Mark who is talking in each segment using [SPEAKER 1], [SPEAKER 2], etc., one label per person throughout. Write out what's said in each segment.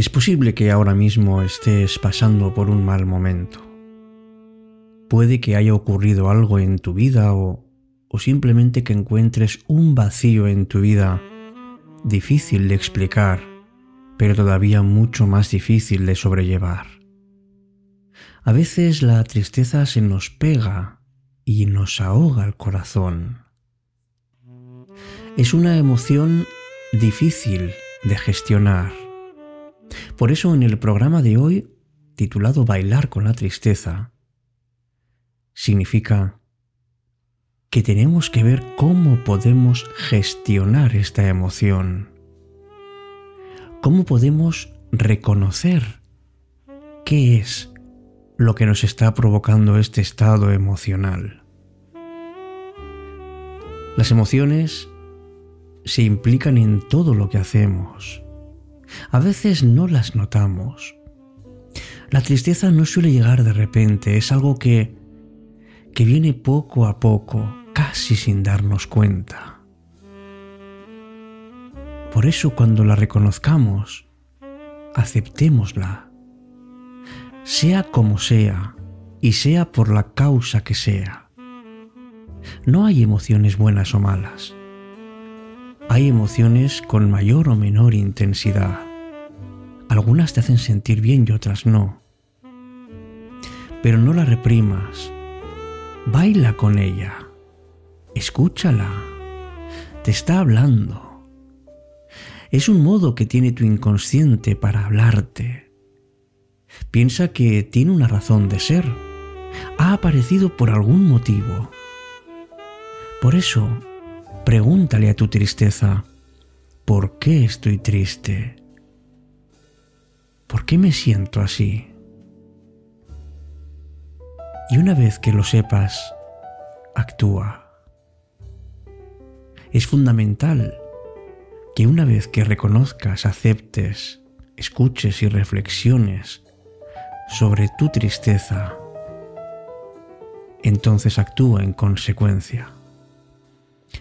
[SPEAKER 1] Es posible que ahora mismo estés pasando por un mal momento. Puede que haya ocurrido algo en tu vida o, o, simplemente que encuentres un vacío en tu vida difícil de explicar, pero todavía mucho más difícil de sobrellevar. A veces la tristeza se nos pega y nos ahoga el corazón. Es una emoción difícil de gestionar por eso en el programa de hoy, titulado Bailar con la tristeza, significa que tenemos que ver cómo podemos gestionar esta emoción, cómo podemos reconocer qué es lo que nos está provocando este estado emocional. Las emociones se implican en todo lo que hacemos a veces no las notamos. La tristeza no suele llegar de repente, es algo que, que viene poco a poco, casi sin darnos cuenta. Por eso cuando la reconozcamos, aceptémosla, sea como sea y sea por la causa que sea. No hay emociones buenas o malas. Hay emociones con mayor o menor intensidad. Algunas te hacen sentir bien y otras no. Pero no la reprimas. Baila con ella. Escúchala. Te está hablando. Es un modo que tiene tu inconsciente para hablarte. Piensa que tiene una razón de ser. Ha aparecido por algún motivo. Por eso, Pregúntale a tu tristeza, ¿por qué estoy triste? ¿Por qué me siento así? Y una vez que lo sepas, actúa. Es fundamental que una vez que reconozcas, aceptes, escuches y reflexiones sobre tu tristeza, entonces actúa en consecuencia.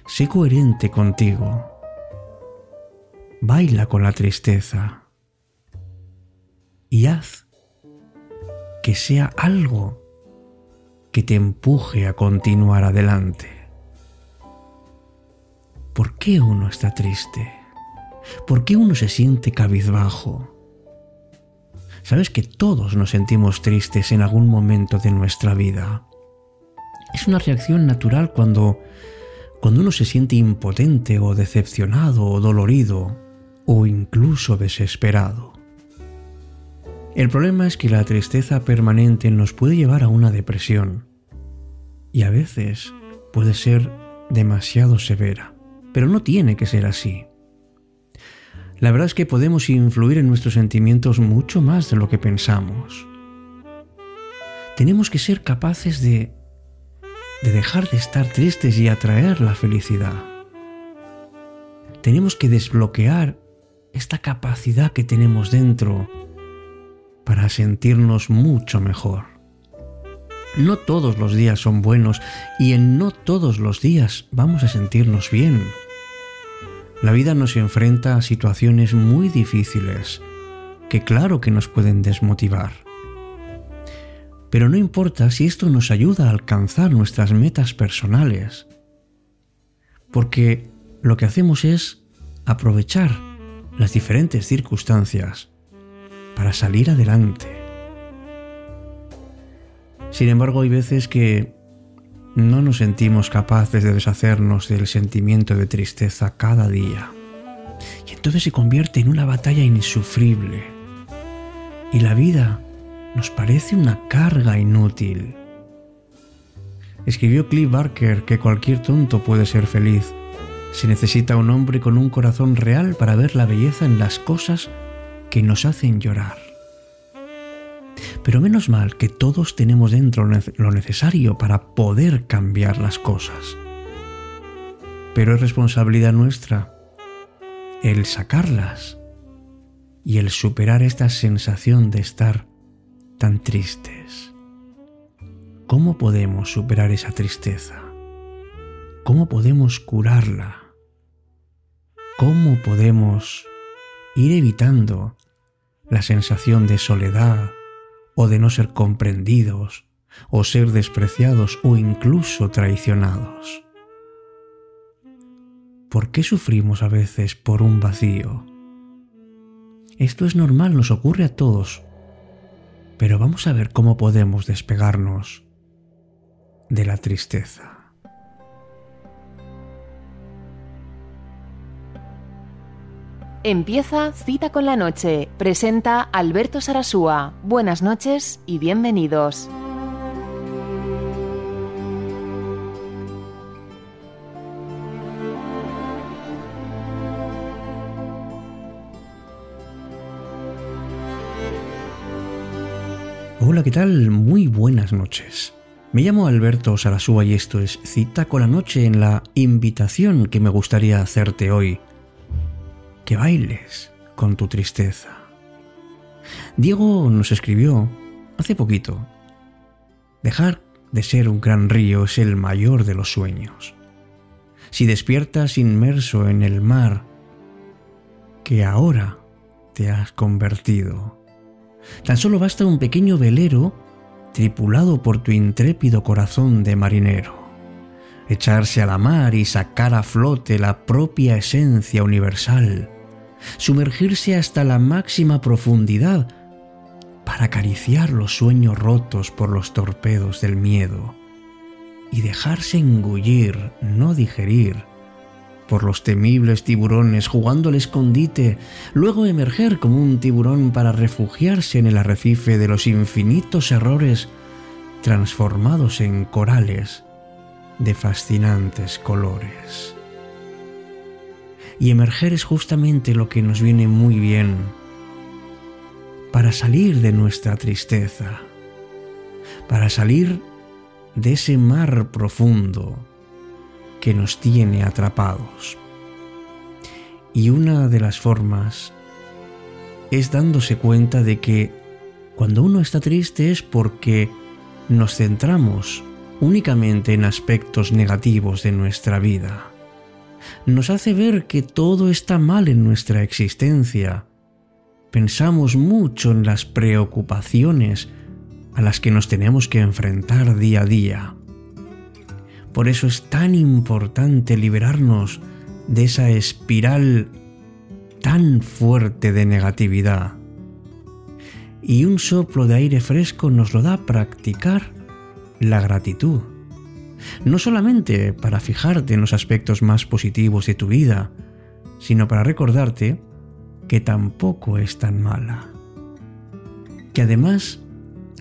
[SPEAKER 1] Sé coherente contigo. Baila con la tristeza y haz que sea algo que te empuje a continuar adelante. ¿Por qué uno está triste? ¿Por qué uno se siente cabizbajo? Sabes que todos nos sentimos tristes en algún momento de nuestra vida. Es una reacción natural cuando cuando uno se siente impotente o decepcionado o dolorido o incluso desesperado. El problema es que la tristeza permanente nos puede llevar a una depresión y a veces puede ser demasiado severa, pero no tiene que ser así. La verdad es que podemos influir en nuestros sentimientos mucho más de lo que pensamos. Tenemos que ser capaces de de dejar de estar tristes y atraer la felicidad. Tenemos que desbloquear esta capacidad que tenemos dentro para sentirnos mucho mejor. No todos los días son buenos y en no todos los días vamos a sentirnos bien. La vida nos enfrenta a situaciones muy difíciles que claro que nos pueden desmotivar. Pero no importa si esto nos ayuda a alcanzar nuestras metas personales, porque lo que hacemos es aprovechar las diferentes circunstancias para salir adelante. Sin embargo, hay veces que no nos sentimos capaces de deshacernos del sentimiento de tristeza cada día. Y entonces se convierte en una batalla insufrible. Y la vida nos parece una carga inútil. Escribió Cliff Barker que cualquier tonto puede ser feliz. Se necesita un hombre con un corazón real para ver la belleza en las cosas que nos hacen llorar. Pero menos mal que todos tenemos dentro lo necesario para poder cambiar las cosas. Pero es responsabilidad nuestra el sacarlas y el superar esta sensación de estar tan tristes. ¿Cómo podemos superar esa tristeza? ¿Cómo podemos curarla? ¿Cómo podemos ir evitando la sensación de soledad o de no ser comprendidos o ser despreciados o incluso traicionados. ¿Por qué sufrimos a veces por un vacío? Esto es normal, nos ocurre a todos, pero vamos a ver cómo podemos despegarnos de la tristeza.
[SPEAKER 2] Empieza Cita con la Noche. Presenta Alberto Sarasúa. Buenas noches y bienvenidos.
[SPEAKER 1] Hola, ¿qué tal? Muy buenas noches. Me llamo Alberto Sarasúa y esto es Cita con la Noche en la invitación que me gustaría hacerte hoy que bailes con tu tristeza. Diego nos escribió hace poquito, dejar de ser un gran río es el mayor de los sueños. Si despiertas inmerso en el mar que ahora te has convertido, tan solo basta un pequeño velero tripulado por tu intrépido corazón de marinero. Echarse a la mar y sacar a flote la propia esencia universal. Sumergirse hasta la máxima profundidad para acariciar los sueños rotos por los torpedos del miedo. Y dejarse engullir, no digerir, por los temibles tiburones jugando al escondite, luego emerger como un tiburón para refugiarse en el arrecife de los infinitos errores transformados en corales de fascinantes colores. Y emerger es justamente lo que nos viene muy bien para salir de nuestra tristeza, para salir de ese mar profundo que nos tiene atrapados. Y una de las formas es dándose cuenta de que cuando uno está triste es porque nos centramos únicamente en aspectos negativos de nuestra vida nos hace ver que todo está mal en nuestra existencia. Pensamos mucho en las preocupaciones a las que nos tenemos que enfrentar día a día. Por eso es tan importante liberarnos de esa espiral tan fuerte de negatividad. Y un soplo de aire fresco nos lo da practicar la gratitud no solamente para fijarte en los aspectos más positivos de tu vida, sino para recordarte que tampoco es tan mala. Que además,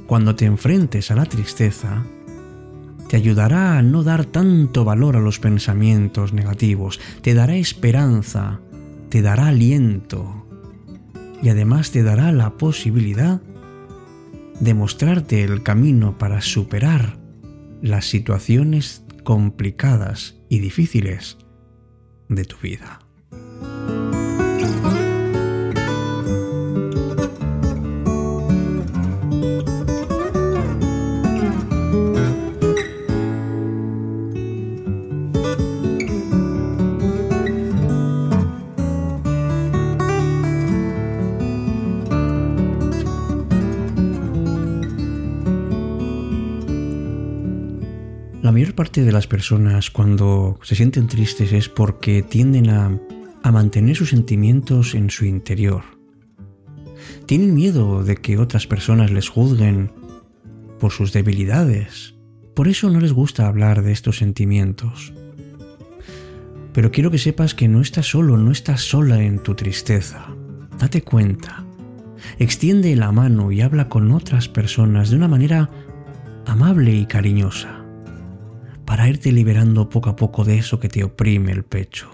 [SPEAKER 1] cuando te enfrentes a la tristeza, te ayudará a no dar tanto valor a los pensamientos negativos, te dará esperanza, te dará aliento y además te dará la posibilidad de mostrarte el camino para superar las situaciones complicadas y difíciles de tu vida. Parte de las personas cuando se sienten tristes es porque tienden a, mantener sus sentimientos en su interior. Tienen miedo de que otras personas les juzguen por sus debilidades. Por eso no les gusta hablar de estos sentimientos. Pero quiero que sepas que no estás solo, no estás sola en tu tristeza. Date cuenta. Extiende la mano y habla con otras personas de una manera amable y cariñosa para irte liberando poco a poco de eso que te oprime el pecho.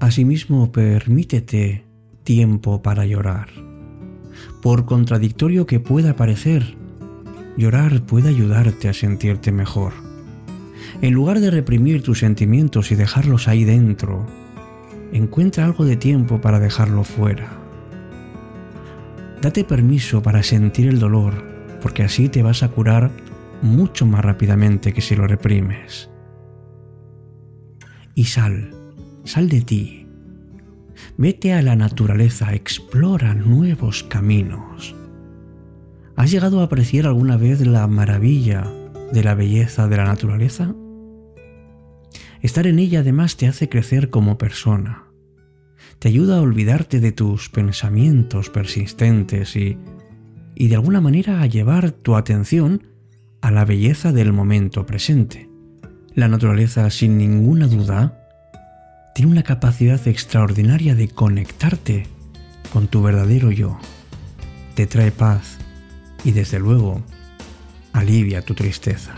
[SPEAKER 1] Asimismo, permítete tiempo para llorar. Por contradictorio que pueda parecer, Llorar puede ayudarte a sentirte mejor. En lugar de reprimir tus sentimientos y dejarlos ahí dentro, encuentra algo de tiempo para dejarlo fuera. Date permiso para sentir el dolor, porque así te vas a curar mucho más rápidamente que si lo reprimes. Y sal, sal de ti. Vete a la naturaleza, explora nuevos caminos. ¿Has llegado a apreciar alguna vez la maravilla de la belleza de la naturaleza? Estar en ella además te hace crecer como persona. Te ayuda a olvidarte de tus pensamientos persistentes y, y de alguna manera a llevar tu atención a la belleza del momento presente. La naturaleza, sin ninguna duda, tiene una capacidad extraordinaria de conectarte con tu verdadero yo. Te trae paz, y desde luego alivia tu tristeza.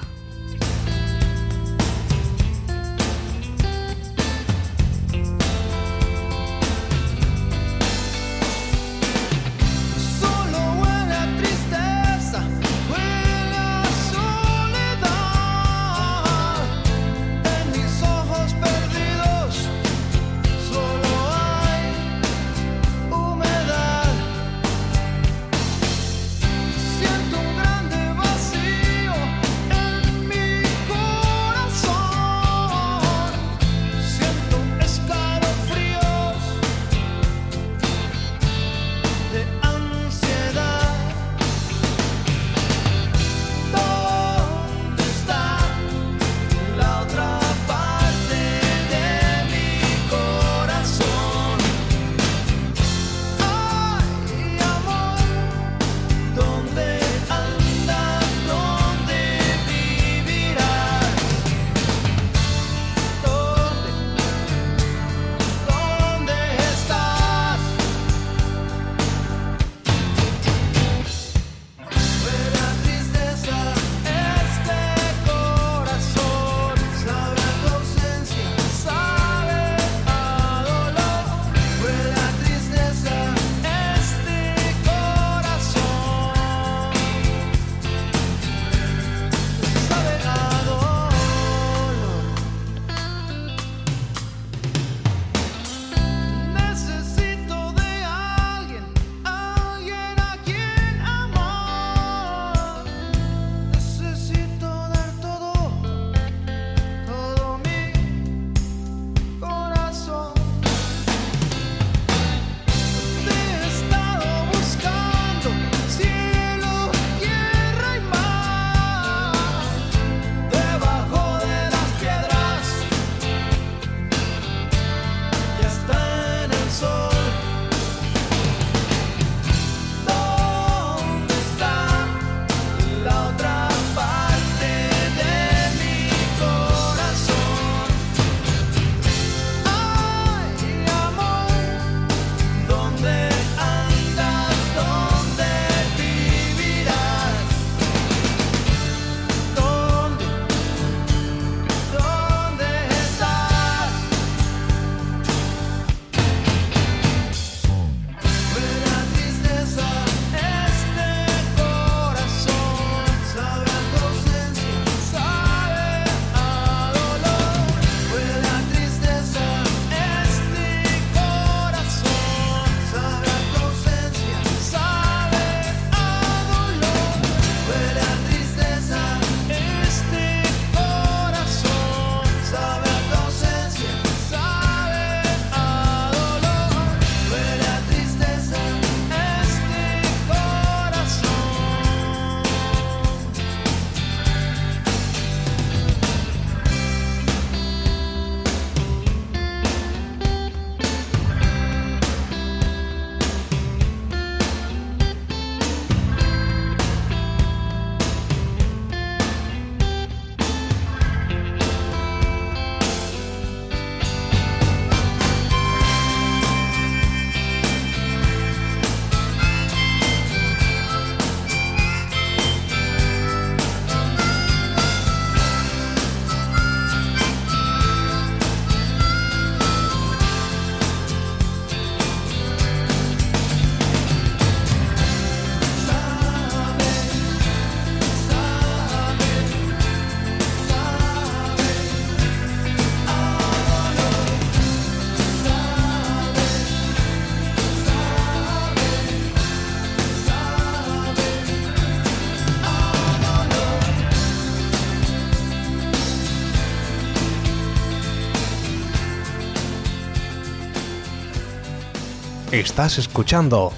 [SPEAKER 3] Estás escuchando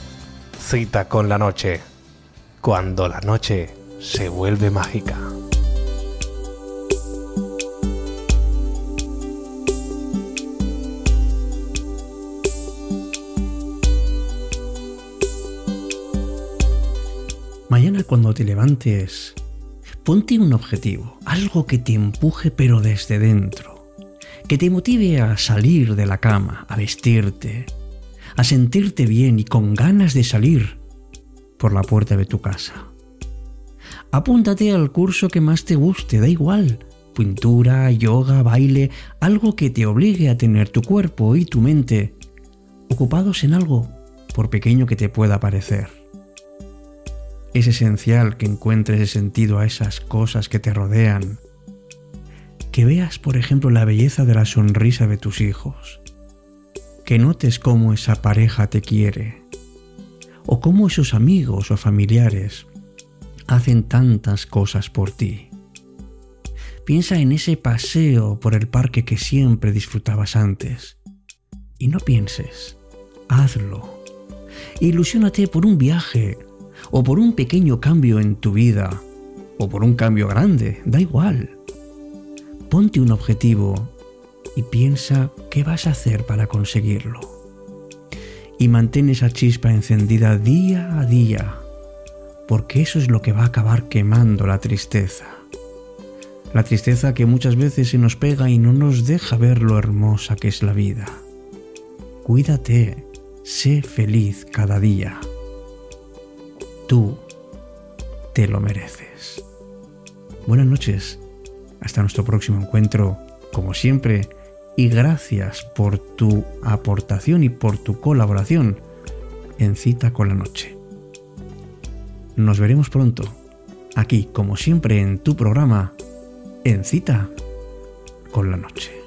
[SPEAKER 3] Cita con la Noche, cuando la noche se vuelve mágica.
[SPEAKER 1] Mañana cuando te levantes, ponte un objetivo, algo que te empuje pero desde dentro, que te motive a salir de la cama, a vestirte, a sentirte bien y con ganas de salir por la puerta de tu casa. Apúntate al curso que más te guste, da igual, pintura, yoga, baile, algo que te obligue a tener tu cuerpo y tu mente ocupados en algo, por pequeño que te pueda parecer. Es esencial que encuentres el sentido a esas cosas que te rodean. Que veas, por ejemplo, la belleza de la sonrisa de tus hijos, que notes cómo esa pareja te quiere o cómo esos amigos o familiares hacen tantas cosas por ti. Piensa en ese paseo por el parque que siempre disfrutabas antes. Y no pienses, hazlo. Ilusiónate por un viaje, o por un pequeño cambio en tu vida, o por un cambio grande, da igual. Ponte un objetivo y piensa qué vas a hacer para conseguirlo. Y mantén esa chispa encendida día a día, porque eso es lo que va a acabar quemando la tristeza. La tristeza que muchas veces se nos pega y no nos deja ver lo hermosa que es la vida. Cuídate, sé feliz cada día. Tú te lo mereces. Buenas noches, hasta nuestro próximo encuentro, como siempre, y gracias por tu aportación y por tu colaboración en Cita con la Noche. Nos veremos pronto, aquí como siempre en tu programa, en Cita con la Noche.